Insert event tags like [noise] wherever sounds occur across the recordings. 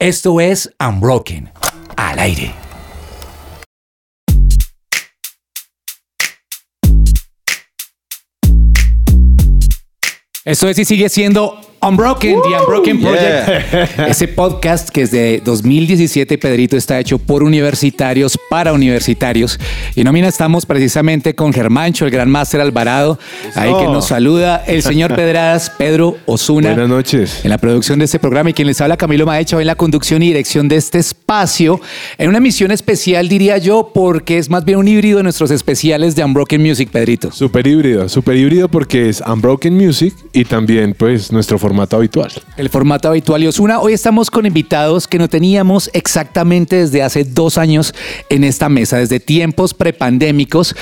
Esto es Unbroken, al aire. Esto es y sigue siendo Unbroken, The Unbroken Project. [laughs] Ese podcast que es de 2017, Pedrito, está hecho por universitarios para universitarios. Y nómina estamos precisamente con Germancho, el gran máster Alvarado, ahí que nos saluda, el señor Pedradas, Pedro Osuna. Buenas noches. En la producción de este programa y quien les habla Camilo Maecha, en la conducción y dirección de este espacio, en una misión especial, diría yo, porque es más bien un híbrido de nuestros especiales de Unbroken Music, Pedrito. Super híbrido, super híbrido porque es Unbroken Music y también pues nuestro formato habitual. El formato habitual y Osuna. Hoy estamos con invitados que no teníamos exactamente desde hace dos años en esta mesa, desde tiempos prepandémicos.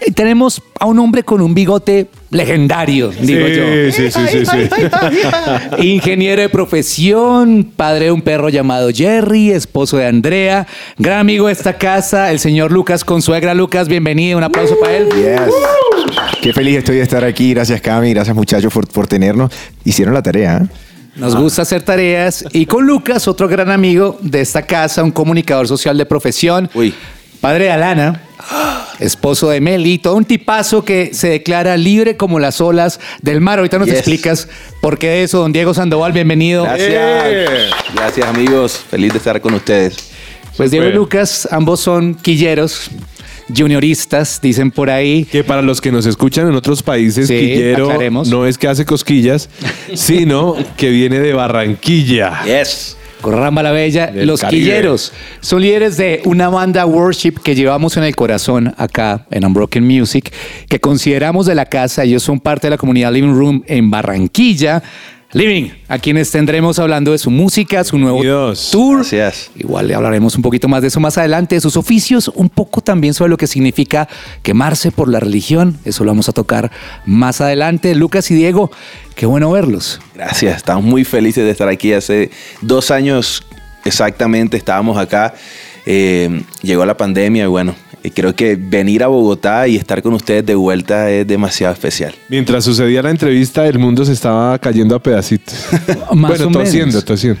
Eh, Tenemos a un hombre con un bigote legendario, digo yo. Sí, sí, sí, sí, sí. [laughs] Ingeniero de profesión, padre de un perro llamado Jerry, esposo de Andrea, gran amigo de esta casa, el señor Lucas Consuegra. Lucas, bienvenido, un aplauso para él. Yes. Qué feliz estoy de estar aquí. Gracias, Cami. Gracias, muchachos, por, por tenernos. Hicieron la tarea. ¿eh? Nos gusta hacer tareas. Y con Lucas, otro gran amigo de esta casa, un comunicador social de profesión. Uy. Padre de Alana, esposo de Meli, todo un tipazo que se declara libre como las olas del mar. Ahorita nos Yes. explicas por qué de eso. Don Diego Sandoval, bienvenido. Gracias. Gracias amigos. Feliz de estar con ustedes. Pues Diego y Súper. Lucas, ambos son quilleros, junioristas, dicen por ahí. Que para los que nos escuchan en otros países, Sí, Quillero aclaremos. no es que hace cosquillas, sino que viene de Barranquilla. Yes. Corramba la Bella, Del los Caribe. Quilleros son líderes de una banda worship que llevamos en el corazón acá en Unbroken Music, que consideramos de la casa. Ellos son parte de la comunidad Living Room en Barranquilla. Living, a quienes tendremos hablando de su música, su nuevo tour. Gracias. Igual le hablaremos un poquito más de eso más adelante, de sus oficios, un poco también sobre lo que significa quemarse por la religión. Eso lo vamos a tocar más adelante. Lucas y Diego, qué bueno verlos. Gracias. Estamos muy felices de estar aquí. Hace dos años exactamente estábamos acá. Eh, llegó la pandemia y bueno, creo que venir a Bogotá y estar con ustedes de vuelta es demasiado especial. Mientras sucedía la entrevista, el mundo se estaba cayendo a pedacitos. Más bueno, o menos. tosiendo, tosiendo.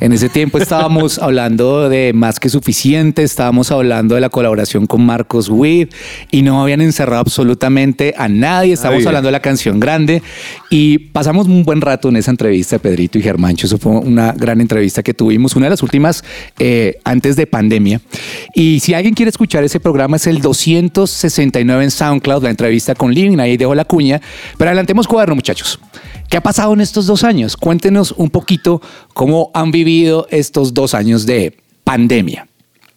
En ese tiempo estábamos [laughs] hablando de más que suficiente, estábamos hablando de la colaboración con Marcos Witt y no habían encerrado absolutamente a nadie. Estábamos Nadie. hablando de la canción grande y pasamos un buen rato en esa entrevista, Pedrito y Germancho. Eso fue una gran entrevista que tuvimos, una de las últimas eh, antes de pandemia. Y si alguien quiere escuchar ese programa, es el 269 en SoundCloud, la entrevista con Living. Ahí dejo la cuña. Pero adelantemos cuaderno, muchachos. ¿Qué ha pasado en estos dos años? Cuéntenos un poquito cómo han vivido estos dos años de pandemia.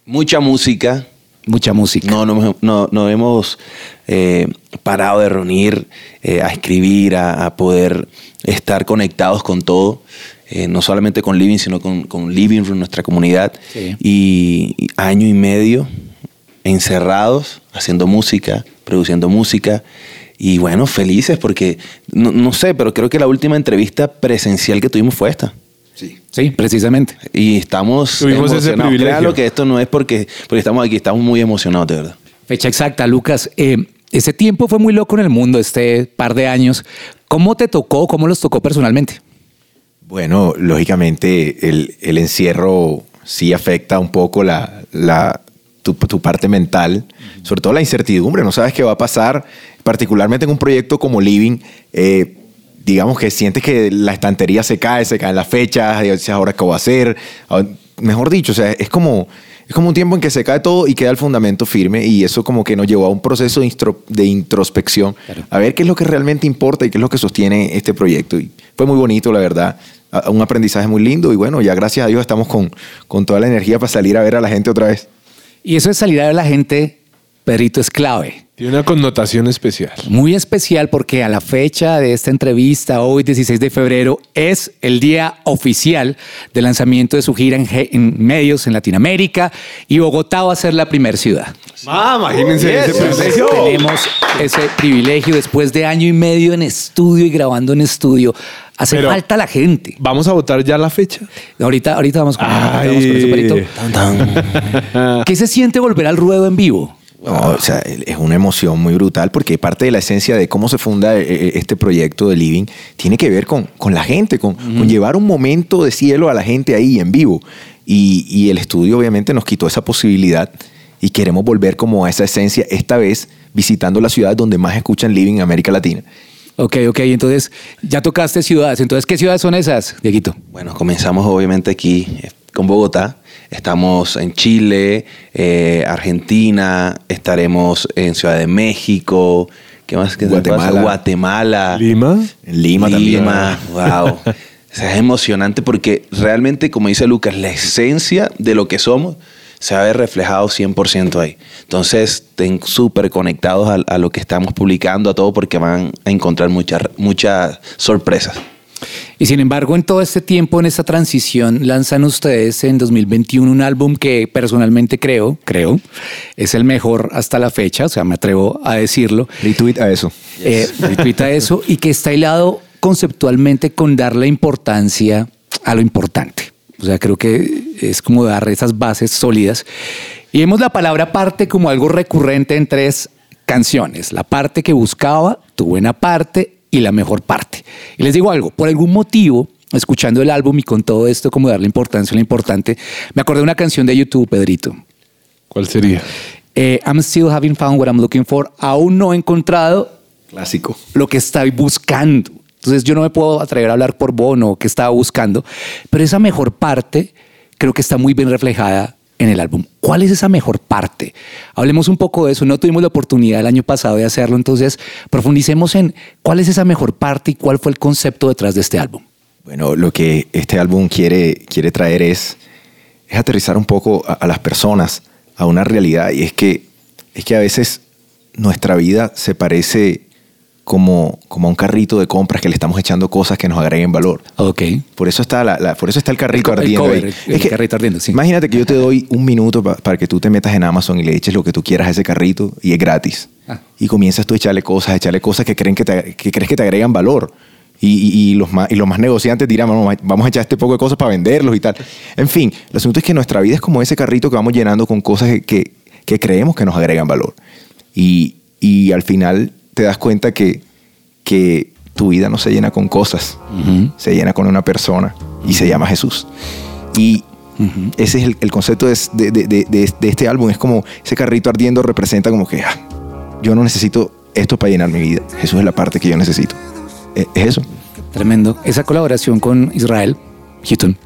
Mucha música. Mucha música. No, no, no, no hemos eh, parado de reunir, eh, a escribir, a, a poder estar conectados con todo. eh, no solamente con Living, sino con, con Living Room, nuestra comunidad. Sí. Y, y año y medio encerrados, haciendo música, produciendo música. Y bueno, felices porque, no, no sé, pero creo que la última entrevista presencial que tuvimos fue esta. Sí. Sí, precisamente. Y estamos Tuvimos ese emocionados. privilegio. Créanlo que esto no es porque, porque estamos aquí, estamos muy emocionados, de verdad. Fecha exacta, Lucas. Eh, ese tiempo fue muy loco en el mundo, este par de años. ¿Cómo te tocó? ¿Cómo los tocó personalmente? Bueno, lógicamente el, el encierro sí afecta un poco la, la- tu, tu parte mental, sobre todo la incertidumbre, no sabes qué va a pasar, particularmente en un proyecto como Living. eh, digamos que sientes que la estantería se cae, se caen las fechas, y dices, ahora qué voy a hacer. Ah, Mejor dicho, o sea, es como, es como un tiempo en que se cae todo y queda el fundamento firme y eso como que nos llevó a un proceso de, introspección, a ver qué es lo que realmente importa y qué es lo que sostiene este proyecto. Y fue muy bonito, la verdad, un aprendizaje muy lindo y bueno, ya gracias a Dios estamos con, con toda la energía para salir a ver a la gente otra vez. Y eso de salir a ver a la gente, Pedrito, es clave. Tiene una connotación especial. Muy especial porque a la fecha de esta entrevista, hoy 16 de febrero, es el día oficial de lanzamiento de su gira en, medios en Latinoamérica y Bogotá va a ser la primera ciudad. Ah, imagínense ese privilegio. Tenemos ese privilegio después de año y medio en estudio y grabando en estudio. Hace Pero- falta la gente. ¿Vamos a votar ya la fecha? Ahorita, ahorita vamos con, Ay. vamos con eso, Perito. ¿Qué se siente volver al ruedo en vivo? No, o sea, es una emoción muy brutal porque parte de la esencia de cómo se funda eh, eh, este proyecto de Living tiene que ver con, con la gente, con, con llevar un momento de cielo a la gente ahí en vivo. y, y el estudio obviamente nos quitó esa posibilidad y queremos volver como a esa esencia, esta vez visitando las ciudades donde más escuchan living en América Latina. Ok, ok, entonces ya tocaste ciudades. Entonces, ¿qué ciudades son esas, Dieguito? Bueno, comenzamos obviamente aquí eh, con Bogotá. Estamos en Chile, eh, Argentina, estaremos en Ciudad de México, ¿qué más? ¿Qué Guatemala. Guatemala. Lima. En Lima, Lima, también. wow. [laughs] O sea, es emocionante porque realmente, como dice Lucas, la esencia de lo que somos se va a ver reflejado 100% ahí. Entonces, estén súper conectados a, a lo que estamos publicando, a todo, porque van a encontrar muchas muchas sorpresas. Y sin embargo, en todo este tiempo, en esta transición, lanzan ustedes en 2021 un álbum que personalmente creo, creo, es el mejor hasta la fecha, o sea, me atrevo a decirlo. Retweet a eso. Eh, retuita eso y que está hilado conceptualmente con darle importancia a lo importante. O sea, creo que es como dar esas bases sólidas. Y vemos la palabra parte como algo recurrente en tres canciones. La parte que buscaba, tu buena parte y la mejor parte. Y les digo algo, por algún motivo, escuchando el álbum y con todo esto, como darle importancia a lo importante, me acordé de una canción de YouTube, Pedrito. ¿Cuál sería? Eh, I'm still having found what I'm looking for. Aún no he encontrado Clásico. lo que estoy buscando. Entonces yo no me puedo atrever a hablar por Bono que estaba buscando, pero esa mejor parte creo que está muy bien reflejada en el álbum. ¿Cuál es esa mejor parte? Hablemos un poco de eso. No tuvimos la oportunidad el año pasado de hacerlo, entonces profundicemos en cuál es esa mejor parte y cuál fue el concepto detrás de este álbum. Bueno, lo que este álbum quiere, quiere traer es, es aterrizar un poco a, las personas a una realidad y es que, es que a veces nuestra vida se parece como, como a un carrito de compras que le estamos echando cosas que nos agreguen valor. Ok. Por eso está, la, la- por eso está el carrito El el ardiendo. cover, ahí. el- el carrito ardiendo, sí. Imagínate que yo te doy un minuto pa- para que tú te metas en Amazon y le eches lo que tú quieras a ese carrito y es gratis. Ah. Y comienzas tú a echarle cosas, a echarle cosas que, creen que, te- que crees que te agregan valor. Y, y- y los más, y los más negociantes dirán, "Vamos, vamos a echar este poco de cosas para venderlos y tal. En fin, lo asunto es que nuestra vida es como ese carrito que vamos llenando con cosas que, que- que creemos que nos agregan valor. Y, y al final te das cuenta que, que tu vida no se llena con cosas, se llena con una persona y se llama Jesús. Y ese es el, el concepto de, de- de- de- este álbum. Es como ese carrito ardiendo representa como que ah, yo no necesito esto para llenar mi vida. Jesús es la parte que yo necesito. Eh, Es eso. Tremendo. Esa colaboración con Israel, Houston,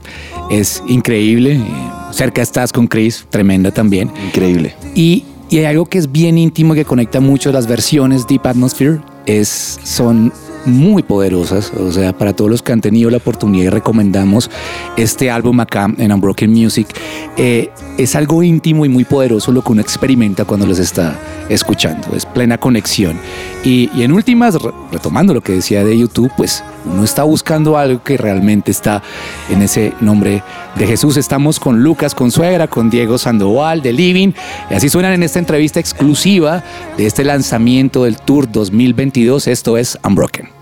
es increíble. Eh, Cerca estás con Chris, tremenda también. Increíble. Y, y hay algo que es bien íntimo y que conecta mucho las versiones Deep Atmosphere. Es, son muy poderosas. O sea, para todos los que han tenido la oportunidad y recomendamos este álbum acá en Unbroken Music, eh, es algo íntimo y muy poderoso lo que uno experimenta cuando los está escuchando. Es plena conexión. Y, y en últimas, re- retomando lo que decía de YouTube, pues uno está buscando algo que realmente está en ese nombre de Jesús. Estamos con Lucas Consuegra, con Diego Sandoval de Living. Y así suenan en esta entrevista exclusiva de este lanzamiento del Tour 2022. Esto es Unbroken.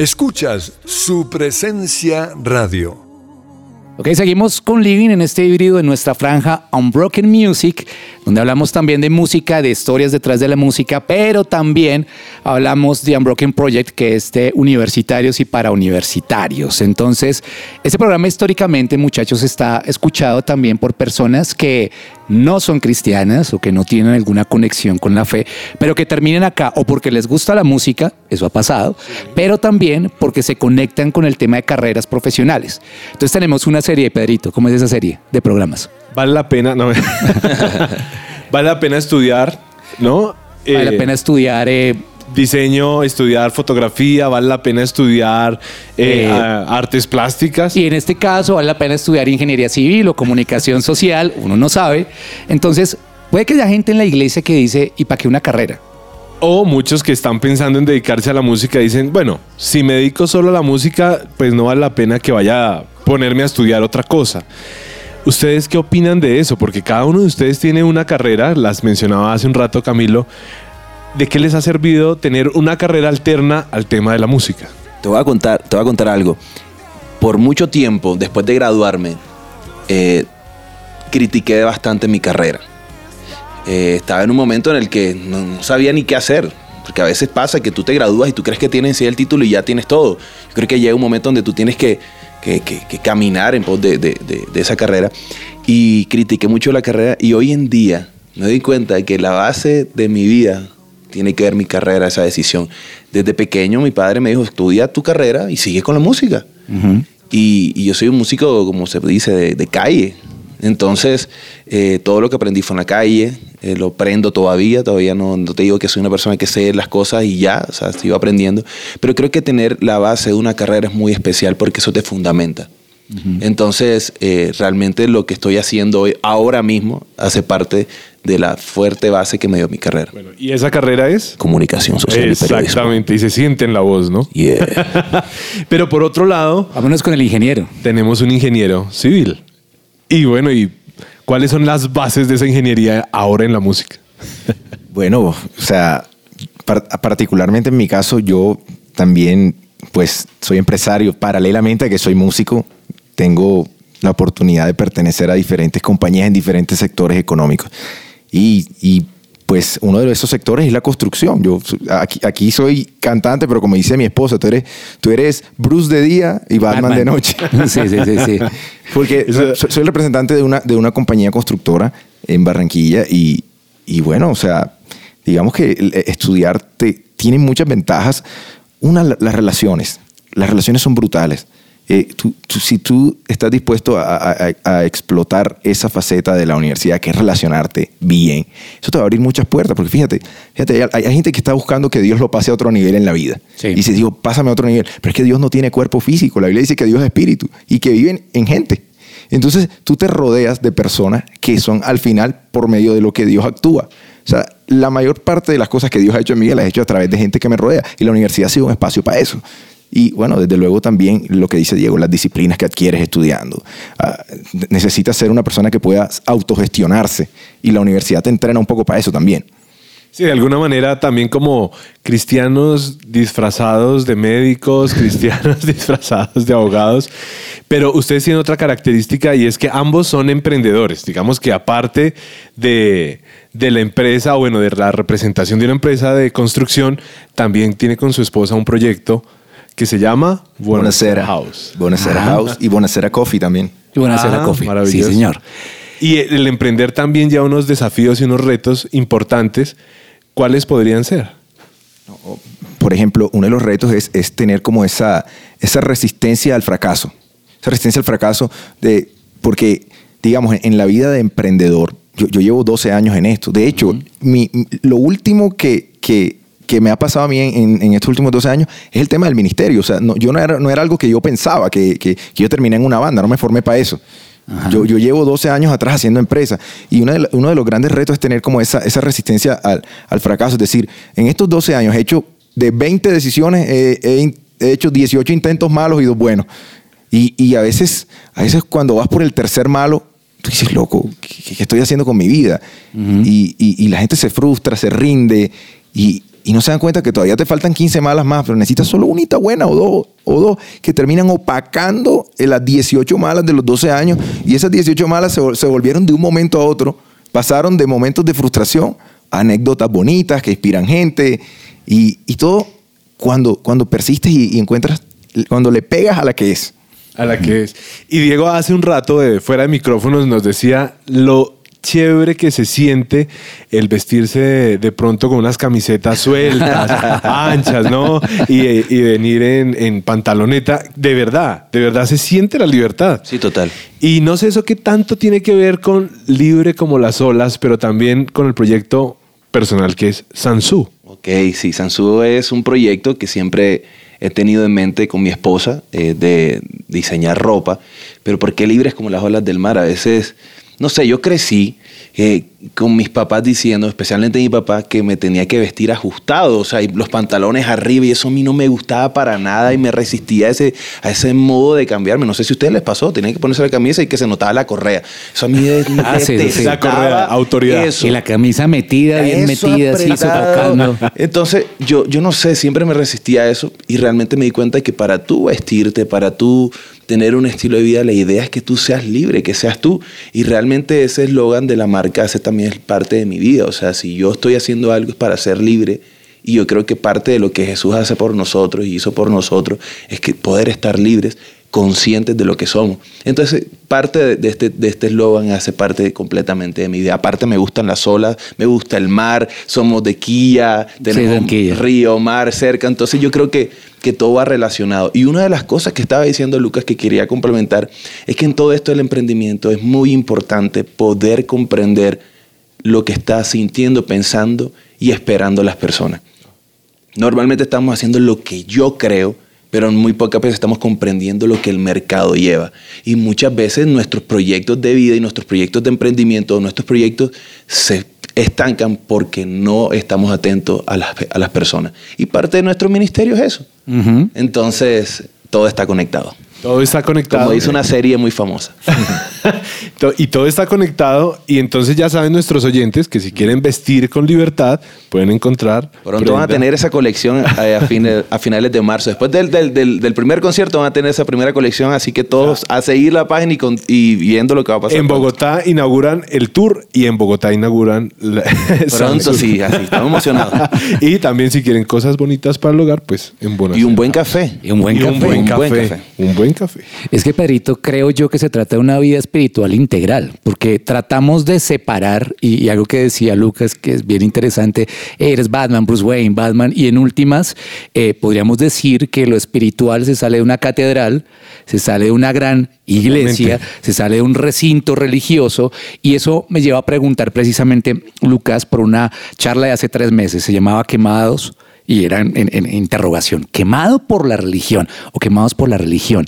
Escuchas su presencia radio. Ok, seguimos con Living en este híbrido en nuestra franja Unbroken Music, donde hablamos también de música, de historias detrás de la música, pero también hablamos de Unbroken Project, que es de universitarios y para universitarios. Entonces, este programa históricamente, muchachos, está escuchado también por personas que no son cristianas o que no tienen alguna conexión con la fe, pero que terminen acá o porque les gusta la música, eso ha pasado, pero también porque se conectan con el tema de carreras profesionales. Entonces tenemos una serie, Pedrito, ¿cómo es esa serie de programas? Vale la pena, no. [laughs] vale la pena estudiar, ¿no? Vale Eh, la pena estudiar eh, Diseño, estudiar fotografía, vale la pena estudiar eh, Eh, artes plásticas. y en este caso vale la pena estudiar ingeniería civil o comunicación social, uno no sabe. Entonces, puede que haya gente en la iglesia que dice, ¿y para qué una carrera? O muchos que están pensando en dedicarse a la música dicen, bueno, si me dedico solo a la música, pues no vale la pena que vaya a ponerme a estudiar otra cosa. ¿Ustedes qué opinan de eso? Porque cada uno de ustedes tiene una carrera, las mencionaba hace un rato Camilo. ¿De qué les ha servido tener una carrera alterna al tema de la música? Te voy a contar, te voy a contar algo. Por mucho tiempo, después de graduarme, eh, critiqué bastante mi carrera. Eh, estaba en un momento en el que no, sabía ni qué hacer. Porque a veces pasa que tú te gradúas y tú crees que tienes el título y ya tienes todo. Creo que llega un momento donde tú tienes que, caminar en pos de esa carrera. Y critiqué mucho la carrera y hoy en día me doy cuenta de que la base de mi vida tiene que ver mi carrera, esa decisión. Desde pequeño mi padre me dijo, estudia tu carrera y sigue con la música. y, y yo soy un músico, como se dice, de, de calle. Entonces, eh, todo lo que aprendí fue en la calle, eh, lo aprendo todavía, todavía no, no te digo que soy una persona que sé las cosas y ya, o sea, sigo aprendiendo, pero creo que tener la base de una carrera es muy especial porque eso te fundamenta. Entonces, eh, realmente lo que estoy haciendo hoy, ahora mismo, hace parte de la fuerte base que me dio mi carrera. Bueno, ¿y esa carrera es? Comunicación social y periodismo. Exactamente, y se siente en la voz, ¿no? Yeah. [laughs] Pero por otro lado, Vámonos con el ingeniero. tenemos un ingeniero civil. Y bueno, ¿y cuáles son las bases de esa ingeniería ahora en la música? [laughs] Bueno, o sea, par- particularmente en mi caso, yo también, pues, soy empresario. Paralelamente a que soy músico, tengo la oportunidad de pertenecer a diferentes compañías en diferentes sectores económicos. Y, y, pues, uno de esos sectores es la construcción. Yo aquí, aquí soy cantante, pero como dice mi esposa, tú eres, tú eres Bruce de día y Batman, de noche. [laughs] Sí, sí, sí, sí. Porque soy el representante de una, de una compañía constructora en Barranquilla y, y bueno, o sea, digamos que eh, estudiar te- tiene muchas ventajas. Una, la- las relaciones. Las relaciones son brutales. Eh, tú- tú- si tú estás dispuesto a, a- a- a explotar esa faceta de la universidad, que es relacionarte bien, eso te va a abrir muchas puertas. Porque fíjate, fíjate hay, hay gente que está buscando que Dios lo pase a otro nivel en la vida. Sí. Y se digo, pásame a otro nivel. Pero es que Dios no tiene cuerpo físico. La Biblia dice que Dios es espíritu y que viven en gente. Entonces tú te rodeas de personas que son al final por medio de lo que Dios actúa. O sea, la mayor parte de las cosas que Dios ha hecho en mí las ha hecho a través de gente que me rodea. Y la universidad ha sido un espacio para eso. Y bueno, desde luego también lo que dice Diego, las disciplinas que adquieres estudiando. Ah, necesitas ser una persona que pueda autogestionarse. Y la universidad te entrena un poco para eso también. Sí, de alguna manera también como cristianos disfrazados de médicos, [laughs] cristianos disfrazados de abogados, pero ustedes tienen otra característica y es que ambos son emprendedores. Digamos que aparte de, de la empresa, bueno, de la representación de una empresa de construcción, también tiene con su esposa un proyecto que se llama Bonacera House. Bonacera Ah. House y Bonacera Coffee también. Y bueno, hacer Ah, coffee. Sí, maravilloso. señor. Y el emprender también lleva unos desafíos y unos retos importantes. ¿Cuáles podrían ser? por ejemplo, uno de los retos es, es tener como esa, esa resistencia al fracaso. Esa resistencia al fracaso de, porque, digamos, en, en la vida de emprendedor, yo, yo llevo 12 años en esto. De hecho, mi- mi- lo último que, que, que me ha pasado a mí en, en- en estos últimos 12 años es el tema del ministerio. O sea, no, yo no era, no era algo que yo pensaba, que, que- que yo terminé en una banda, no me formé para eso. Yo, yo llevo 12 años atrás haciendo empresa y uno de, la- uno de los grandes retos es tener como esa, esa resistencia al, al fracaso. Es decir, en estos 12 años he hecho de 20 decisiones, eh, he, hecho 18 intentos malos y dos buenos. Y, y a, veces, a veces cuando vas por el tercer malo, tú dices, loco, ¿qué, qué estoy haciendo con mi vida? y, y- y la gente se frustra, se rinde y, y no se dan cuenta que todavía te faltan 15 malas más, pero necesitas solo unita buena o dos, o dos que terminan opacando eh, las 18 malas de los 12 años y esas 18 malas se, se volvieron de un momento a otro, pasaron de momentos de frustración a anécdotas bonitas que inspiran gente y, y todo cuando, cuando persistes y, y encuentras, cuando le pegas a la que es. A la que es. Y Diego hace un rato de fuera de micrófonos nos decía lo chévere que se siente el vestirse de, de pronto con unas camisetas sueltas, [laughs] anchas, ¿no? Y, y venir en, en pantaloneta. De verdad, de verdad se siente la libertad. Sí, total. Y no sé eso qué tanto tiene que ver con libre como las olas, pero también con el proyecto personal que es Sansu. Ok, sí, Sansu es un proyecto que siempre he tenido en mente con mi esposa eh, de diseñar ropa, pero ¿por qué libres como las olas del mar? A veces, no sé, yo crecí eh, con mis papás diciendo, especialmente mi papá, que me tenía que vestir ajustado, o sea, y los pantalones arriba, y eso a mí no me gustaba para nada y me resistía a ese, a ese modo de cambiarme. No sé si a ustedes les pasó, tenían que ponerse la camisa y que se notaba la correa. Eso a mí me [laughs] Ah, sí, sí, La correa, autoridad. eso. Y la camisa metida, bien Eso metida, así apretado. sofocando. Entonces, yo, yo no sé, siempre me resistía a eso y realmente me di cuenta que para tú vestirte, para tú tener un estilo de vida, la idea es que tú seas libre, que seas tú. Y realmente ese eslogan de la marca hace también parte de mi vida. O sea, si yo estoy haciendo algo es para ser libre. Y yo creo que parte de lo que Jesús hace por nosotros y hizo por nosotros es que poder estar libres, conscientes de lo que somos. Entonces, parte de, este de este eslogan hace parte completamente de mi vida. Aparte, me gustan las olas, me gusta el mar, somos de Quilla, tenemos de Quilla. río, mar cerca. Entonces, yo creo que, que todo va relacionado. Y una de las cosas que estaba diciendo Lucas que quería complementar es que en todo esto del emprendimiento es muy importante poder comprender lo que está sintiendo, pensando y esperando las personas. Normalmente estamos haciendo lo que yo creo, pero muy pocas veces estamos comprendiendo lo que el mercado lleva. Y muchas veces nuestros proyectos de vida y nuestros proyectos de emprendimiento, nuestros proyectos se estancan porque no estamos atentos a las, a las personas. Y parte de nuestro ministerio es eso. Entonces, todo está conectado. Todo está conectado. Como dice una serie muy famosa. [laughs] Y todo está conectado y entonces ya saben nuestros oyentes que si quieren vestir con libertad pueden encontrar Pronto van a tener esa colección eh, a, fines- a finales de marzo. Después del, del- del- del primer concierto van a tener esa primera colección, así que todos a seguir la página y, con- y viendo lo que va a pasar. en pronto. Bogotá inauguran el tour y en Bogotá inauguran la- [laughs] Pronto sí, así, estamos emocionados. [laughs] y también si quieren cosas bonitas para el hogar pues en buena Y un buen café. Y un buen Y café. un buen Un café, buen café. un buen café. Es que, Pedrito, creo yo que se trata de una vida espiritual integral, porque tratamos de separar, y, y algo que decía Lucas, que es bien interesante, eres Batman, Bruce Wayne, Batman, y en últimas, eh, podríamos decir que lo espiritual se sale de una catedral, se sale de una gran iglesia, se sale de un recinto religioso, y eso me lleva a preguntar precisamente, Lucas, por una charla de hace tres meses, se llamaba Quemados y era en, interrogación, quemado por la religión o quemados por la religión.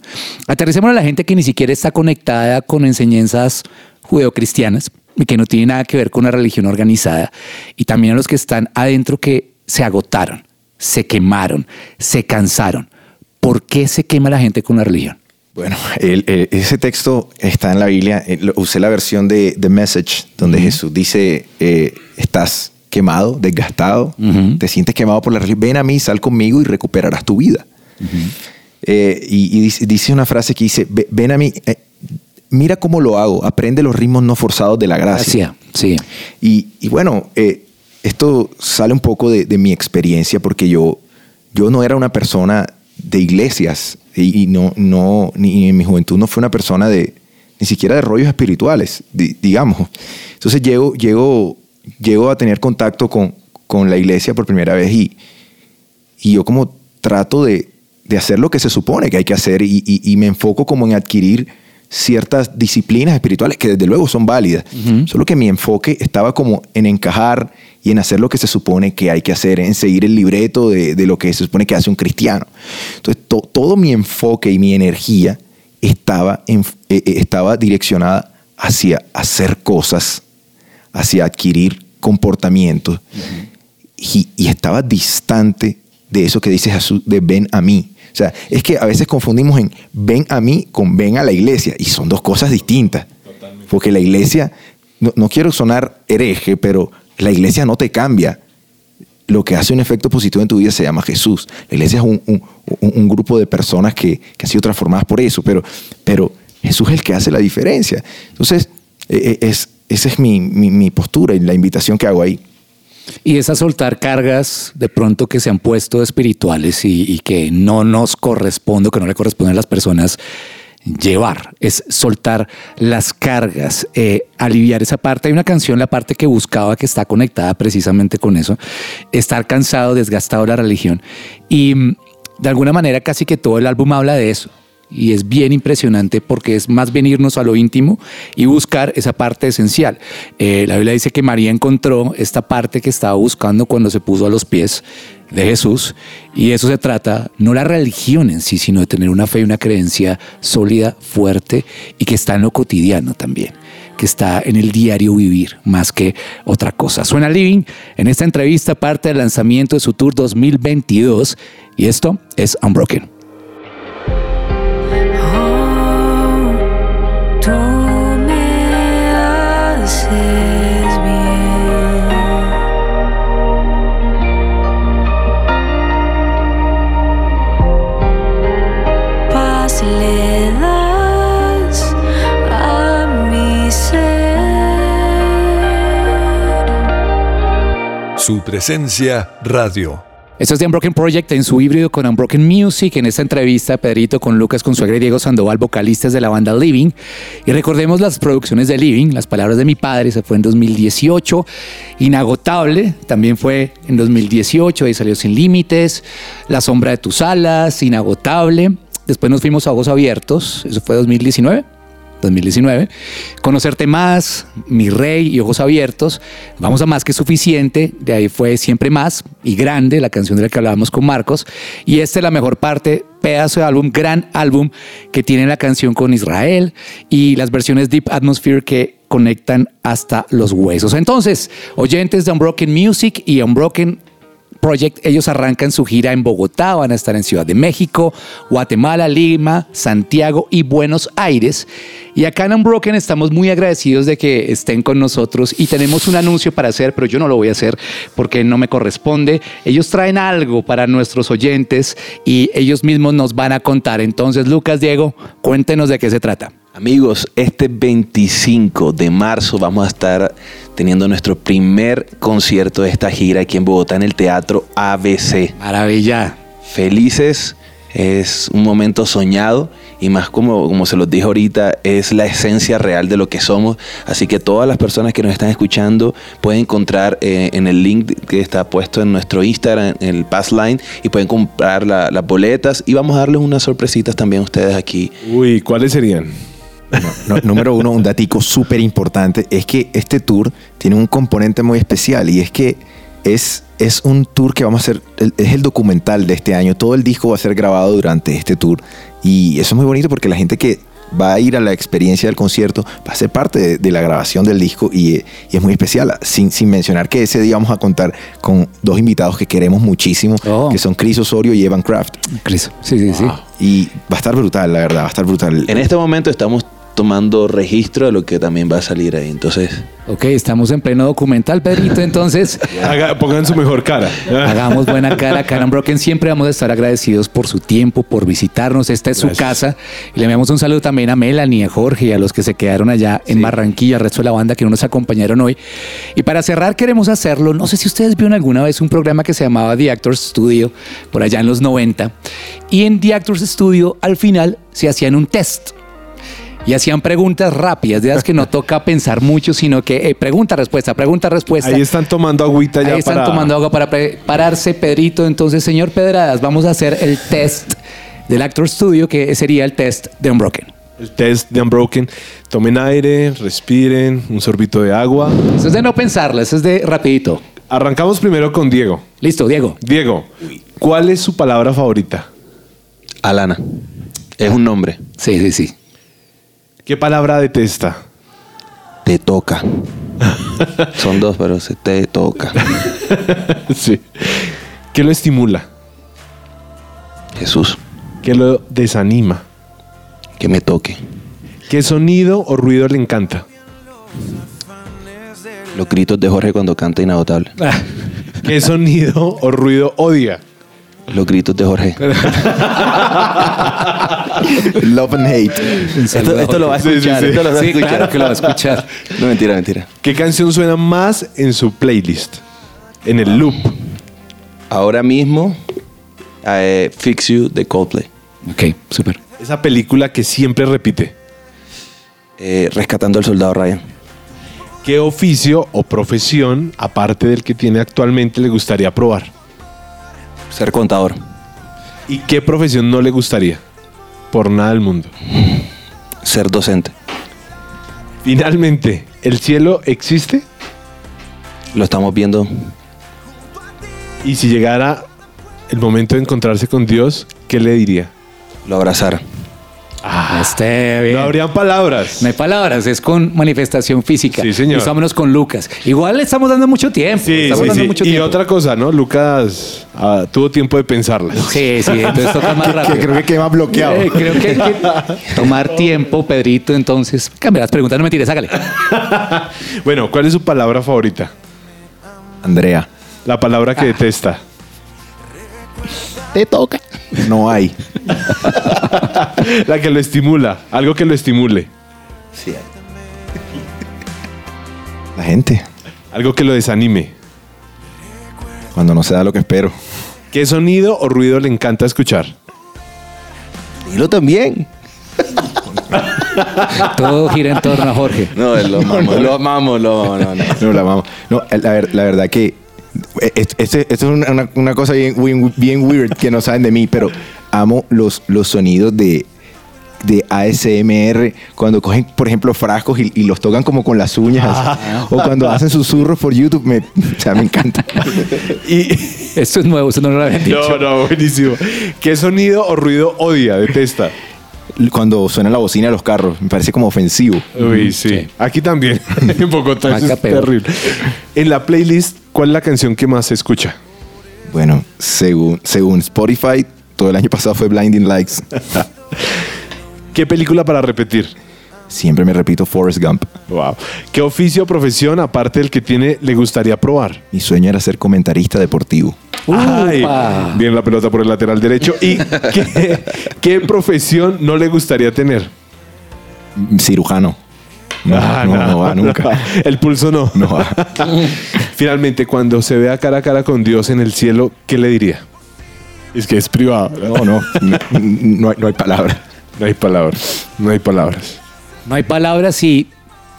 Aterricemos a la gente que ni siquiera está conectada con enseñanzas judeocristianas y que no tiene nada que ver con una religión organizada, y también a los que están adentro que se agotaron, se quemaron, se cansaron. ¿Por qué se quema la gente con la religión? Bueno, el- el- ese texto está en la Biblia. eh, Usé la versión de The Message, donde Jesús dice, eh, estás quemado, desgastado, te sientes quemado por la religión. Ven a mí, sal conmigo y recuperarás tu vida. Eh, y y dice, dice una frase que dice, "Ve- ven a mí, eh, mira cómo lo hago, aprende los ritmos no forzados de la gracia. Sí. Y, y bueno, eh, esto sale un poco de, de mi experiencia porque yo, yo no era una persona de iglesias y, y no, no, ni en mi juventud no fue una persona de, ni siquiera de rollos espirituales, di- digamos. Entonces llego, llego, llego a tener contacto con, con la iglesia por primera vez y, y yo como trato de, de hacer lo que se supone que hay que hacer y, y- y me enfoco como en adquirir ciertas disciplinas espirituales que desde luego son válidas. Solo que mi enfoque estaba como en encajar y en hacer lo que se supone que hay que hacer, en seguir el libreto de, de lo que se supone que hace un cristiano. Entonces to- todo mi enfoque y mi energía estaba, en- eh, eh, estaba direccionada hacia hacer cosas, hacia adquirir comportamientos y, y estaba distante de eso que dice Jesús, de ven a mí. O sea, es que a veces confundimos en ven a mí con ven a la iglesia y son dos cosas distintas. Porque la iglesia, no, no quiero sonar hereje, pero la iglesia no te cambia. Lo que hace un efecto positivo en tu vida se llama Jesús. La iglesia es un, un- un- un grupo de personas que, que han sido transformadas por eso, pero, pero Jesús es el que hace la diferencia. Entonces, eh, eh, es, esa es mi, mi- postura y la invitación que hago ahí. Y es a soltar cargas de pronto que se han puesto espirituales y, que no nos corresponde, que no le corresponden a las personas llevar, es soltar las cargas, eh, aliviar esa parte. Hay una canción, la parte que buscaba, que está conectada precisamente con eso, estar cansado, desgastado de la religión. Y mm, de alguna manera casi que todo el álbum habla de eso. Y es bien impresionante porque es más bien irnos a lo íntimo y buscar esa parte esencial. Eh, la Biblia dice que María encontró esta parte que estaba buscando cuando se puso a los pies de Jesús. Y eso se trata, no la religión en sí, sino de tener una fe y una creencia sólida, fuerte y que está en lo cotidiano también. que está en el diario vivir más que otra cosa. Suena Living en esta entrevista parte del lanzamiento de su tour 2022 y esto es Unbroken. Su presencia radio. Esto es The Unbroken Project en su híbrido con Unbroken Music. En esta entrevista, Pedrito con Lucas Consuegra y Diego Sandoval, vocalistas de la banda Living. Y recordemos las producciones de Living, Las Palabras de mi Padre, se fue en 2018. Inagotable, también fue en 2018, ahí salió Sin Límites. La Sombra de tus Alas, Inagotable. Después nos fuimos a Ojos Abiertos, eso fue 2019. 2019. Conocerte más, Mi Rey y Ojos Abiertos. Vamos a Más que Suficiente. De ahí fue Siempre Más y Grande, la canción de la que hablábamos con Marcos. Y esta es la mejor parte, pedazo de álbum, gran álbum que tiene la canción con Israel y las versiones Deep Atmosphere que conectan hasta los huesos. Entonces, oyentes de Unbroken Music y Unbroken Project, ellos arrancan su gira en Bogotá, van a estar en Ciudad de México, Guatemala, Lima, Santiago y Buenos Aires. Y acá en Unbroken estamos muy agradecidos de que estén con nosotros y tenemos un anuncio para hacer, pero yo no lo voy a hacer porque no me corresponde. Ellos traen algo para nuestros oyentes y ellos mismos nos van a contar. Entonces, Lucas, Diego, cuéntenos de qué se trata. Amigos, este 25 de marzo vamos a estar teniendo nuestro primer concierto de esta gira aquí en Bogotá en el Teatro ABC. Maravilla. Felices, es un momento soñado y más como, como se los dije ahorita, es la esencia real de lo que somos. Así que todas las personas que nos están escuchando pueden encontrar eh, en el link que está puesto en nuestro Instagram, en el Passline, y pueden comprar la- las boletas y vamos a darles unas sorpresitas también a ustedes aquí. Uy, ¿cuáles serían? No, número uno, un datico súper importante es que este tour tiene un componente muy especial y es que es, es un tour que vamos a hacer, es el documental de este año. Todo el disco va a ser grabado durante este tour y eso es muy bonito porque la gente que va a ir a la experiencia del concierto va a ser parte de, de la grabación del disco y, y es muy especial. Sin, sin mencionar que ese día vamos a contar con dos invitados que queremos muchísimo, Oh. que son Chris Osorio y Evan Kraft. Chris, sí, sí, sí. Y va a estar brutal, la verdad, va a estar brutal. En este momento estamos tomando registro de lo que también va a salir ahí. Entonces, Ok, estamos en pleno documental, Pedrito. Entonces, [laughs] Haga- pongan su mejor cara. hagamos buena [laughs] cara. acá en Unbroken siempre vamos a estar agradecidos por su tiempo, por visitarnos. Esta es su casa. Y le enviamos un saludo también a Melanie, a Jorge y a los que se quedaron allá en Barranquilla, al resto de la banda que no nos acompañaron hoy. Y para cerrar, queremos hacerlo. No sé si ustedes vieron alguna vez un programa que se llamaba The Actors Studio, por allá en los 90. Y en The Actors Studio, al final, se hacían un test. Y hacían preguntas rápidas, de las que no toca pensar mucho, sino que eh, pregunta, respuesta, pregunta, respuesta. Ahí están tomando agüita ya Ahí están para- tomando agua para prepararse, Pedrito. Entonces, señor Pedradas, vamos a hacer el test del Actor Studio, que sería el test de Unbroken. el test de Unbroken. Tomen aire, respiren, un sorbito de agua. Eso es de no pensarlo, eso es de rapidito. Arrancamos primero con Diego. Listo, Diego. Diego, ¿cuál es su palabra favorita? Alana es un nombre. Sí, sí, sí. ¿Qué palabra detesta? Te toca. [laughs] Son dos, pero se te toca. [laughs] sí. ¿Qué lo estimula? Jesús, ¿Qué lo desanima? que me toque. ¿Qué sonido o ruido le encanta? Los gritos de Jorge cuando canta inagotable. ¿Qué sonido o ruido odia? Los gritos de Jorge. [laughs] Love and hate. Esto, esto lo va a Sí, sí, escuchar. sí. Esto lo va a Sí, escuchar. claro que lo va a escuchar. No, mentira, mentira. ¿Qué canción suena más en su playlist? En el loop. Ahora mismo, eh, Fix You de Coldplay. Ok, súper. Esa película que siempre repite. Eh, Rescatando al soldado Ryan. ¿Qué oficio o profesión, aparte del que tiene actualmente, le gustaría probar? Ser contador. ¿Y qué profesión no le gustaría? Por nada del mundo. Ser docente. Finalmente, ¿el cielo existe? Lo estamos viendo. Y si llegara el momento de encontrarse con Dios, ¿qué le diría? Lo Esté bien. No habrían palabras. No hay palabras, es con manifestación física. Sí, señor. Y vámonos con Lucas. Igual le estamos dando mucho tiempo. Sí, estamos sí, dando sí. mucho Y tiempo. otra cosa, ¿no? Lucas ah, tuvo tiempo de pensarlas. Sí, sí, entonces toca más [laughs] Que rápido. creo que queda bloqueado. Eh, creo que hay que [laughs] tomar tiempo, Pedrito. Entonces, cambia las preguntas, no me tires, hágale. [laughs] Bueno, ¿cuál es su palabra favorita? Andrea, La palabra que detesta. Te toca. no hay. La que lo estimula. Algo que lo estimule. Sí. La gente, Algo que lo desanime. cuando no se da lo que espero. ¿Qué sonido o ruido le encanta escuchar? Dilo también. Todo gira en torno a Jorge. No, lo amamos, lo amamos, lo no, no. No, la amamos. No, la, ver- la verdad que esto, esto- esto es una, cosa bien, bien, bien weird que no saben de mí, pero amo los, los sonidos de, de ASMR cuando cogen, por ejemplo, frascos y, y los tocan como con las uñas. o cuando hacen susurros por YouTube. Me, o sea, me encanta. Y, Esto es nuevo, eso no lo habían dicho. no, no, buenísimo. ¿Qué sonido o ruido odia, detesta? Cuando suena la bocina de los carros, me parece como ofensivo. Uy, sí. Aquí también. [laughs] [laughs] en Bogotá es peor. terrible. En la playlist, ¿cuál es la canción que más se escucha? Bueno, según, según Spotify, todo el año pasado fue Blinding Lights. [laughs] ¿Qué película para repetir? Siempre me repito Forrest Gump. Wow. ¿Qué oficio o profesión, aparte del que tiene, le gustaría probar? Mi sueño era ser comentarista deportivo. Ay, bien la pelota por el lateral derecho. ¿Y qué, qué profesión no le gustaría tener? Cirujano. No, Ah, no, no va nunca. [laughs] El pulso no. No va. [laughs] Finalmente, cuando se vea cara a cara con Dios en el cielo, ¿qué le diría? Es que es privado. No, no. No, no hay, no hay palabra. No hay palabras. No hay palabras. No hay palabras y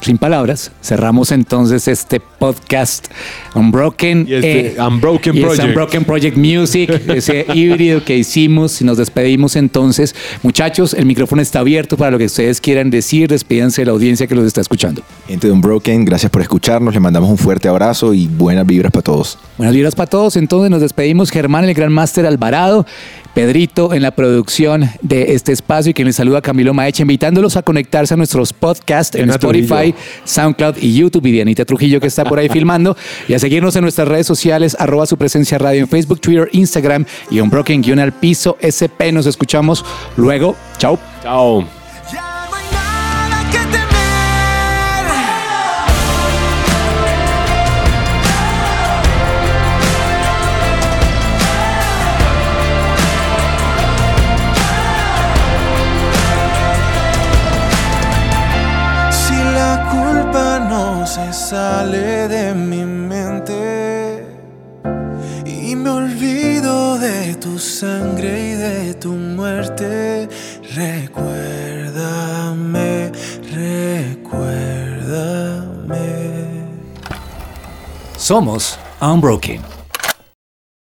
sin palabras cerramos entonces este podcast Unbroken. Y este Unbroken y este Project. Unbroken Project Music, ese [laughs] híbrido que hicimos y nos despedimos entonces. Muchachos, el micrófono está abierto para lo que ustedes quieran decir. Despídense de la audiencia que los está escuchando. Gente de Unbroken, gracias por escucharnos. Les mandamos un fuerte abrazo y buenas vibras para todos. Buenas vibras para todos. Entonces nos despedimos. Germán, el gran máster Alvarado. Pedrito en la producción de este espacio y quien les saluda Camilo Maecha, invitándolos a conectarse a nuestros podcasts en Spotify, Trujillo. SoundCloud y YouTube y Dianita Trujillo que está por ahí [laughs] filmando y a seguirnos en nuestras redes sociales arroba su presencia radio en Facebook, Twitter, Instagram y un broken guion al piso SP. Nos escuchamos luego. Chao. Chao. Sale de mi mente y me olvido de tu sangre y de tu muerte, recuérdame, recuérdame. Somos Unbroken.